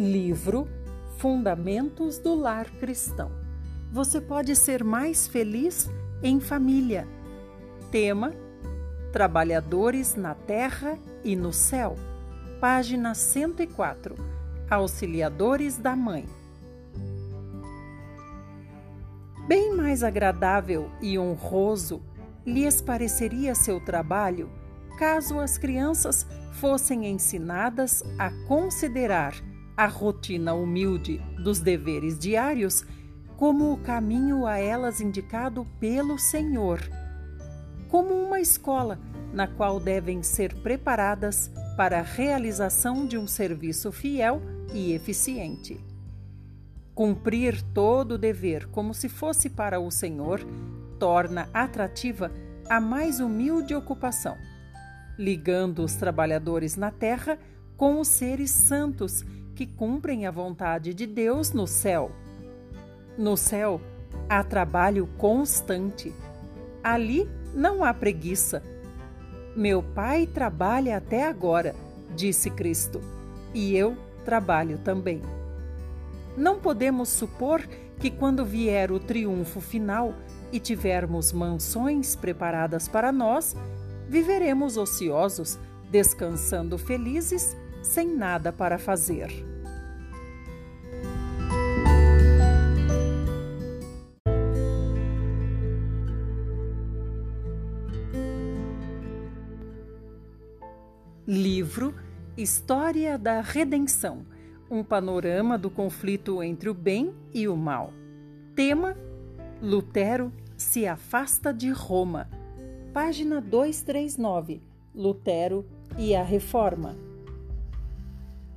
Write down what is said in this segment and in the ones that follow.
Livro Fundamentos do Lar Cristão. Você pode ser mais feliz em família. Tema: Trabalhadores na terra e no céu. Página 104. Auxiliadores da Mãe. Bem mais agradável e honroso lhes pareceria seu trabalho caso as crianças fossem ensinadas a considerar a rotina humilde dos deveres diários como o caminho a elas indicado pelo Senhor, como uma escola na qual devem ser preparadas para a realização de um serviço fiel e eficiente. Cumprir todo o dever como se fosse para o Senhor torna atrativa a mais humilde ocupação, ligando os trabalhadores na terra com os seres santos que cumprem a vontade de Deus no céu. No céu há trabalho constante. Ali não há preguiça. Meu pai trabalha até agora, disse Cristo, e eu trabalho também. Não podemos supor que, quando vier o triunfo final e tivermos mansões preparadas para nós, viveremos ociosos, descansando felizes, sem nada para fazer. Livro História da Redenção um panorama do conflito entre o bem e o mal. Tema: Lutero se afasta de Roma. Página 239. Lutero e a Reforma.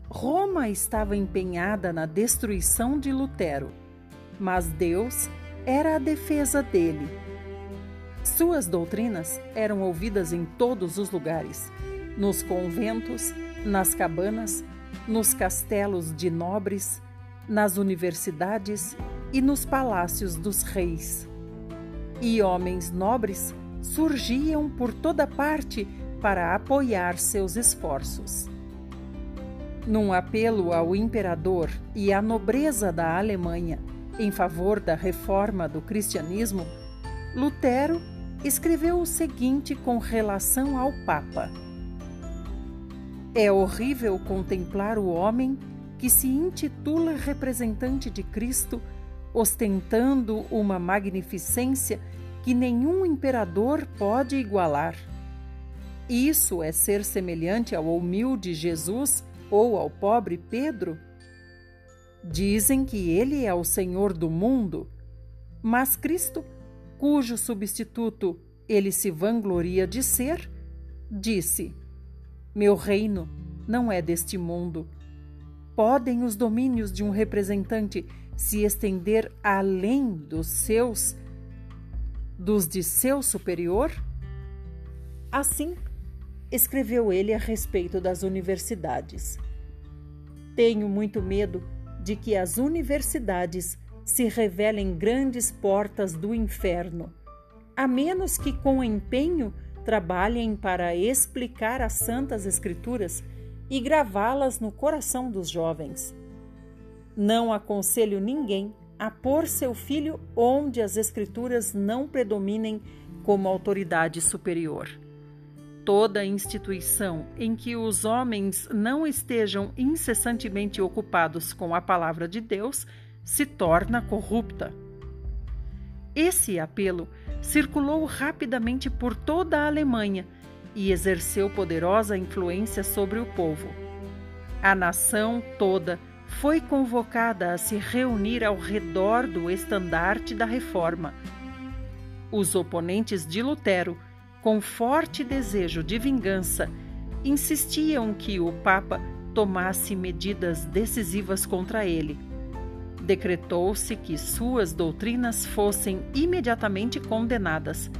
Roma estava empenhada na destruição de Lutero, mas Deus era a defesa dele. Suas doutrinas eram ouvidas em todos os lugares nos conventos, nas cabanas, nos castelos de nobres, nas universidades e nos palácios dos reis. E homens nobres surgiam por toda parte para apoiar seus esforços. Num apelo ao imperador e à nobreza da Alemanha em favor da reforma do cristianismo, Lutero escreveu o seguinte com relação ao Papa. É horrível contemplar o homem que se intitula representante de Cristo, ostentando uma magnificência que nenhum imperador pode igualar. Isso é ser semelhante ao humilde Jesus ou ao pobre Pedro? Dizem que ele é o Senhor do mundo, mas Cristo, cujo substituto ele se vangloria de ser, disse: meu reino não é deste mundo. Podem os domínios de um representante se estender além dos seus, dos de seu superior? Assim, escreveu ele a respeito das universidades. Tenho muito medo de que as universidades se revelem grandes portas do inferno, a menos que com empenho trabalhem para explicar as Santas Escrituras e gravá-las no coração dos jovens. Não aconselho ninguém a pôr seu filho onde as Escrituras não predominem como autoridade superior. Toda instituição em que os homens não estejam incessantemente ocupados com a palavra de Deus se torna corrupta. Esse apelo circulou rapidamente por toda a Alemanha e exerceu poderosa influência sobre o povo. A nação toda foi convocada a se reunir ao redor do estandarte da reforma. Os oponentes de Lutero, com forte desejo de vingança, insistiam que o Papa tomasse medidas decisivas contra ele decretou-se que suas doutrinas fossem imediatamente condenadas.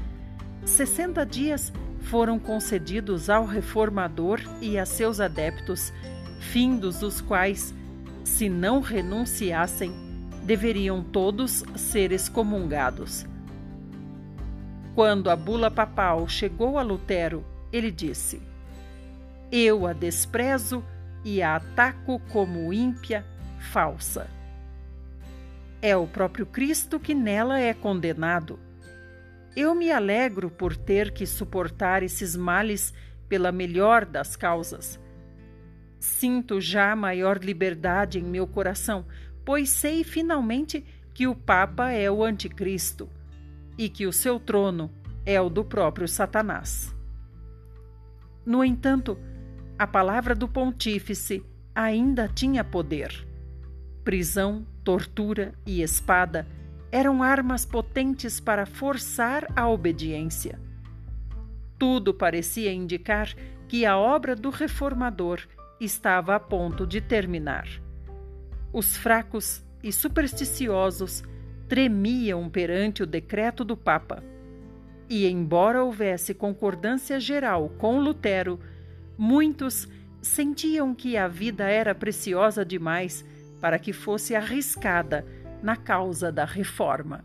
Sessenta dias foram concedidos ao reformador e a seus adeptos, findos os quais, se não renunciassem, deveriam todos ser excomungados. Quando a bula papal chegou a Lutero, ele disse: Eu a desprezo e a ataco como ímpia falsa. É o próprio Cristo que nela é condenado. Eu me alegro por ter que suportar esses males pela melhor das causas. Sinto já maior liberdade em meu coração, pois sei finalmente que o Papa é o Anticristo e que o seu trono é o do próprio Satanás. No entanto, a palavra do pontífice ainda tinha poder. Prisão, tortura e espada eram armas potentes para forçar a obediência. Tudo parecia indicar que a obra do reformador estava a ponto de terminar. Os fracos e supersticiosos tremiam perante o decreto do Papa. E, embora houvesse concordância geral com Lutero, muitos sentiam que a vida era preciosa demais para que fosse arriscada na causa da reforma.